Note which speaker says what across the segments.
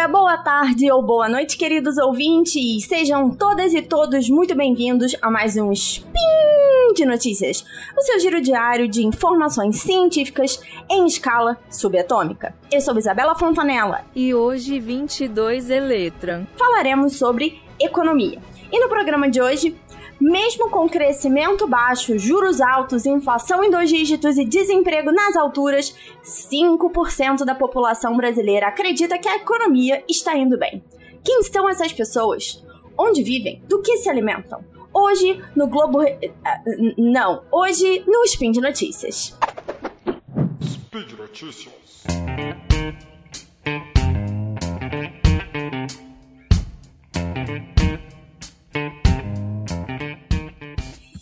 Speaker 1: dia, boa tarde ou boa noite, queridos ouvintes. Sejam todas e todos muito bem-vindos a mais um Spin de Notícias, o seu giro diário de informações científicas em escala subatômica. Eu sou Isabela Fontanella
Speaker 2: e hoje 22 Eletra.
Speaker 1: Falaremos sobre economia. E no programa de hoje mesmo com crescimento baixo, juros altos, inflação em dois dígitos e desemprego nas alturas, 5% da população brasileira acredita que a economia está indo bem. Quem são essas pessoas? Onde vivem? Do que se alimentam? Hoje no Globo. Eh, não, hoje no Spin de Notícias. Speed Notícias.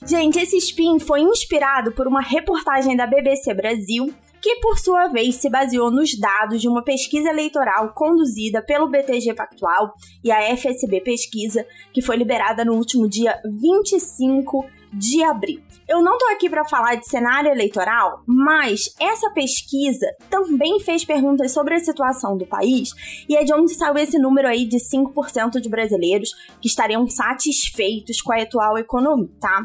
Speaker 1: Gente, esse spin foi inspirado por uma reportagem da BBC Brasil que por sua vez se baseou nos dados de uma pesquisa eleitoral conduzida pelo BTG Pactual e a FSB Pesquisa, que foi liberada no último dia 25 de abril. Eu não tô aqui para falar de cenário eleitoral, mas essa pesquisa também fez perguntas sobre a situação do país e é de onde saiu esse número aí de 5% de brasileiros que estariam satisfeitos com a atual economia, tá?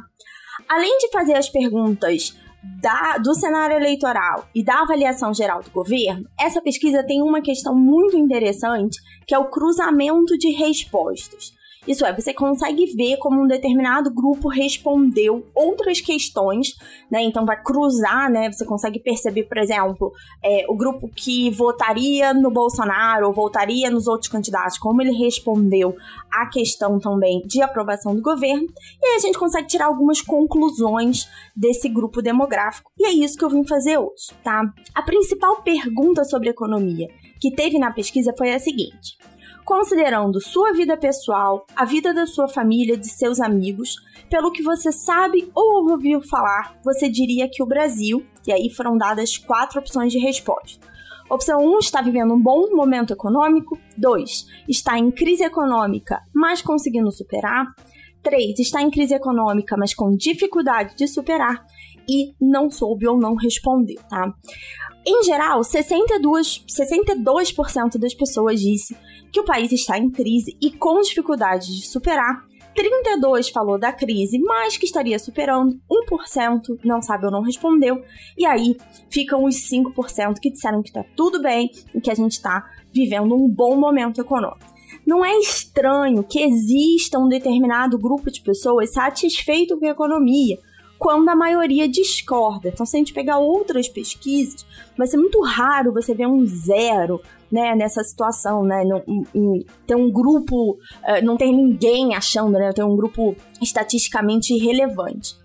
Speaker 1: Além de fazer as perguntas da, do cenário eleitoral e da avaliação geral do governo, essa pesquisa tem uma questão muito interessante, que é o cruzamento de respostas. Isso é, você consegue ver como um determinado grupo respondeu outras questões, né? Então vai cruzar, né? Você consegue perceber, por exemplo, é, o grupo que votaria no Bolsonaro ou votaria nos outros candidatos, como ele respondeu à questão também de aprovação do governo. E aí a gente consegue tirar algumas conclusões desse grupo demográfico. E é isso que eu vim fazer hoje, tá? A principal pergunta sobre economia que teve na pesquisa foi a seguinte: considerando sua vida pessoal, a vida da sua família, de seus amigos, pelo que você sabe ou ouviu falar, você diria que o Brasil, e aí foram dadas quatro opções de resposta. Opção 1 está vivendo um bom momento econômico. 2 está em crise econômica, mas conseguindo superar. 3 está em crise econômica, mas com dificuldade de superar. E não soube ou não respondeu, tá? Em geral, 62%, 62 das pessoas disse que o país está em crise e com dificuldade de superar. 32 falou da crise, mas que estaria superando. 1% não sabe ou não respondeu. E aí ficam os 5% que disseram que está tudo bem e que a gente está vivendo um bom momento econômico. Não é estranho que exista um determinado grupo de pessoas satisfeito com a economia, quando a maioria discorda. Então, se a gente pegar outras pesquisas, vai ser muito raro você ver um zero né, nessa situação, né? Não, tem um grupo, uh, não tem ninguém achando, né? Tem um grupo estatisticamente irrelevante.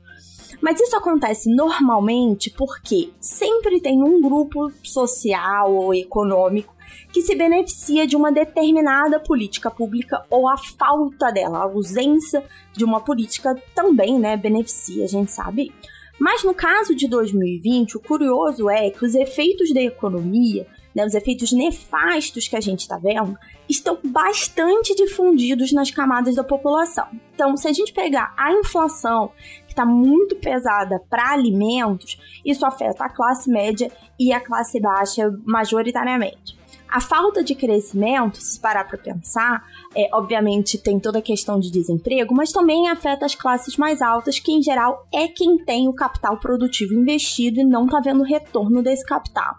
Speaker 1: Mas isso acontece normalmente porque sempre tem um grupo social ou econômico que se beneficia de uma determinada política pública ou a falta dela, a ausência de uma política também, né, beneficia, a gente sabe. Mas no caso de 2020, o curioso é que os efeitos da economia, né, os efeitos nefastos que a gente está vendo, estão bastante difundidos nas camadas da população. Então, se a gente pegar a inflação, que está muito pesada para alimentos, isso afeta a classe média e a classe baixa majoritariamente. A falta de crescimento, se parar para pensar, é, obviamente tem toda a questão de desemprego, mas também afeta as classes mais altas, que em geral é quem tem o capital produtivo investido e não está vendo retorno desse capital.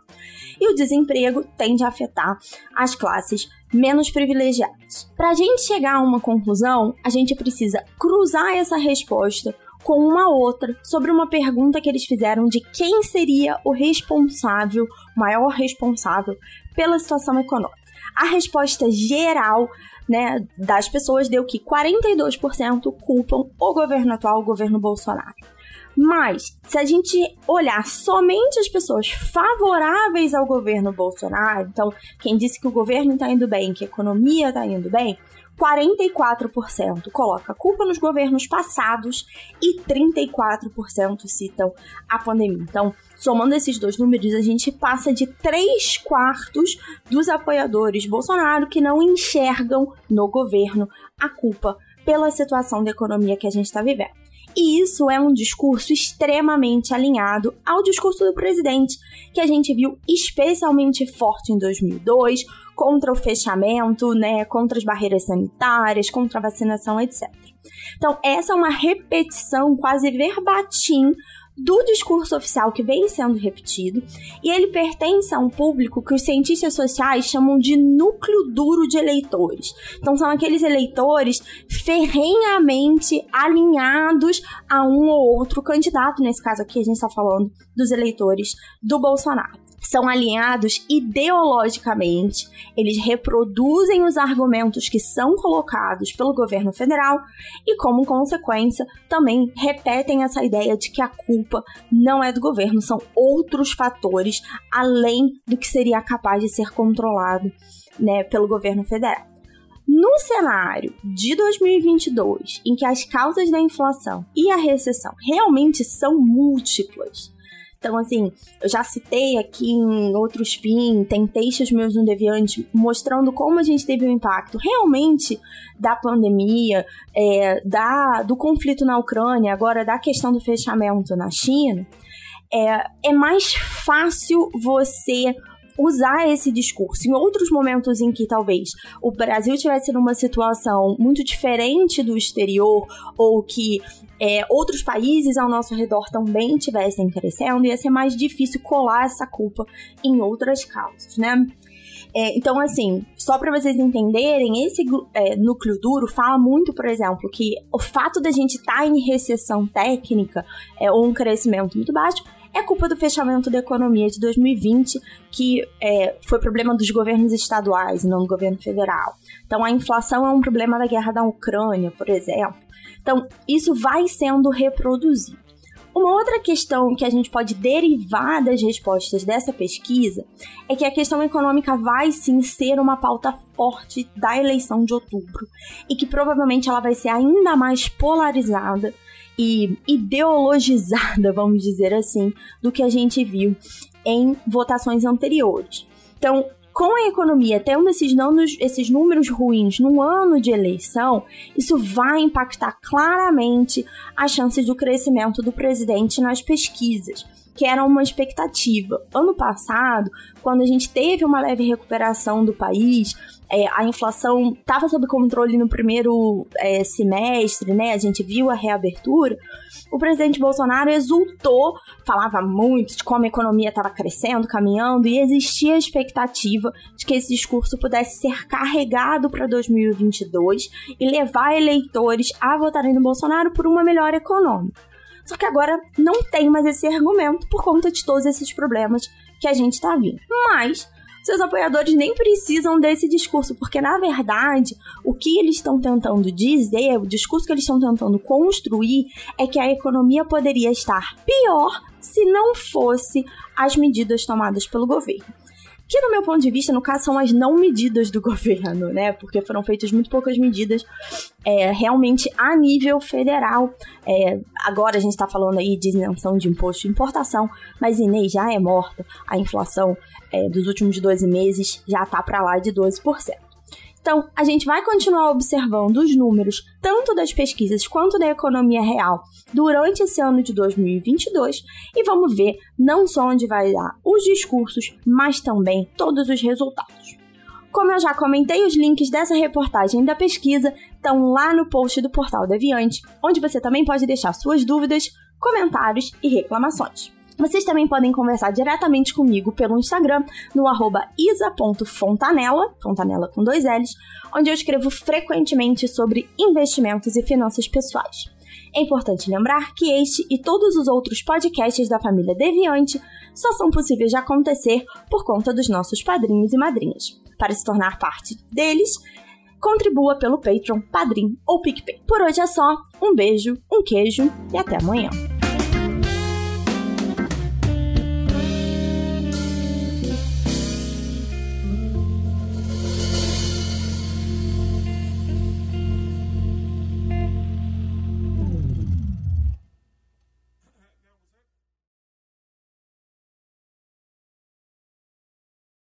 Speaker 1: E o desemprego tende a afetar as classes menos privilegiadas. Para a gente chegar a uma conclusão, a gente precisa cruzar essa resposta com uma outra sobre uma pergunta que eles fizeram de quem seria o responsável, o maior responsável pela situação econômica. A resposta geral né, das pessoas deu que 42% culpam o governo atual, o governo Bolsonaro. Mas, se a gente olhar somente as pessoas favoráveis ao governo Bolsonaro, então, quem disse que o governo está indo bem, que a economia está indo bem, 44% coloca a culpa nos governos passados e 34% citam a pandemia. Então, somando esses dois números, a gente passa de 3 quartos dos apoiadores Bolsonaro que não enxergam no governo a culpa pela situação da economia que a gente está vivendo. E isso é um discurso extremamente alinhado ao discurso do presidente, que a gente viu especialmente forte em 2002, contra o fechamento, né, contra as barreiras sanitárias, contra a vacinação, etc. Então, essa é uma repetição quase verbatim do discurso oficial que vem sendo repetido, e ele pertence a um público que os cientistas sociais chamam de núcleo duro de eleitores. Então são aqueles eleitores ferrenhamente alinhados a um ou outro candidato, nesse caso aqui a gente está falando dos eleitores do Bolsonaro são alinhados ideologicamente, eles reproduzem os argumentos que são colocados pelo governo federal e, como consequência, também repetem essa ideia de que a culpa não é do governo, são outros fatores além do que seria capaz de ser controlado né, pelo governo federal. No cenário de 2022, em que as causas da inflação e a recessão realmente são múltiplas, então, assim, eu já citei aqui em outros PIN, tem textos meus no Deviante mostrando como a gente teve um impacto realmente da pandemia, é, da, do conflito na Ucrânia, agora da questão do fechamento na China. É, é mais fácil você usar esse discurso em outros momentos em que talvez o Brasil tivesse numa situação muito diferente do exterior ou que é, outros países ao nosso redor também estivessem crescendo, ia ser mais difícil colar essa culpa em outras causas, né? É, então, assim, só para vocês entenderem, esse é, núcleo duro fala muito, por exemplo, que o fato da gente estar tá em recessão técnica é, ou um crescimento muito baixo é culpa do fechamento da economia de 2020, que é, foi problema dos governos estaduais e não do governo federal. Então, a inflação é um problema da guerra da Ucrânia, por exemplo. Então, isso vai sendo reproduzido. Uma outra questão que a gente pode derivar das respostas dessa pesquisa é que a questão econômica vai sim ser uma pauta forte da eleição de outubro e que provavelmente ela vai ser ainda mais polarizada e ideologizada, vamos dizer assim, do que a gente viu em votações anteriores. Então, com a economia tendo esses, números, esses números ruins no ano de eleição, isso vai impactar claramente as chances do crescimento do presidente nas pesquisas que era uma expectativa. Ano passado, quando a gente teve uma leve recuperação do país, é, a inflação estava sob controle no primeiro é, semestre, né? A gente viu a reabertura. O presidente Bolsonaro exultou, falava muito de como a economia estava crescendo, caminhando, e existia a expectativa de que esse discurso pudesse ser carregado para 2022 e levar eleitores a votarem no Bolsonaro por uma melhora econômica. Só que agora não tem mais esse argumento por conta de todos esses problemas que a gente está vendo. Mas seus apoiadores nem precisam desse discurso, porque na verdade o que eles estão tentando dizer, o discurso que eles estão tentando construir é que a economia poderia estar pior se não fosse as medidas tomadas pelo governo que no meu ponto de vista, no caso, são as não medidas do governo, né? Porque foram feitas muito poucas medidas é, realmente a nível federal. É, agora a gente está falando aí de isenção de imposto de importação, mas Inês já é morta. A inflação é, dos últimos 12 meses já está para lá de 12%. Então, a gente vai continuar observando os números, tanto das pesquisas quanto da economia real, durante esse ano de 2022 e vamos ver não só onde vai dar os discursos, mas também todos os resultados. Como eu já comentei, os links dessa reportagem da pesquisa estão lá no post do Portal Deviante, onde você também pode deixar suas dúvidas, comentários e reclamações. Vocês também podem conversar diretamente comigo pelo Instagram, no arroba isa.fontanella, fontanella com dois L's, onde eu escrevo frequentemente sobre investimentos e finanças pessoais. É importante lembrar que este e todos os outros podcasts da família Deviante só são possíveis de acontecer por conta dos nossos padrinhos e madrinhas. Para se tornar parte deles, contribua pelo Patreon, Padrim ou PicPay. Por hoje é só, um beijo, um queijo e até amanhã.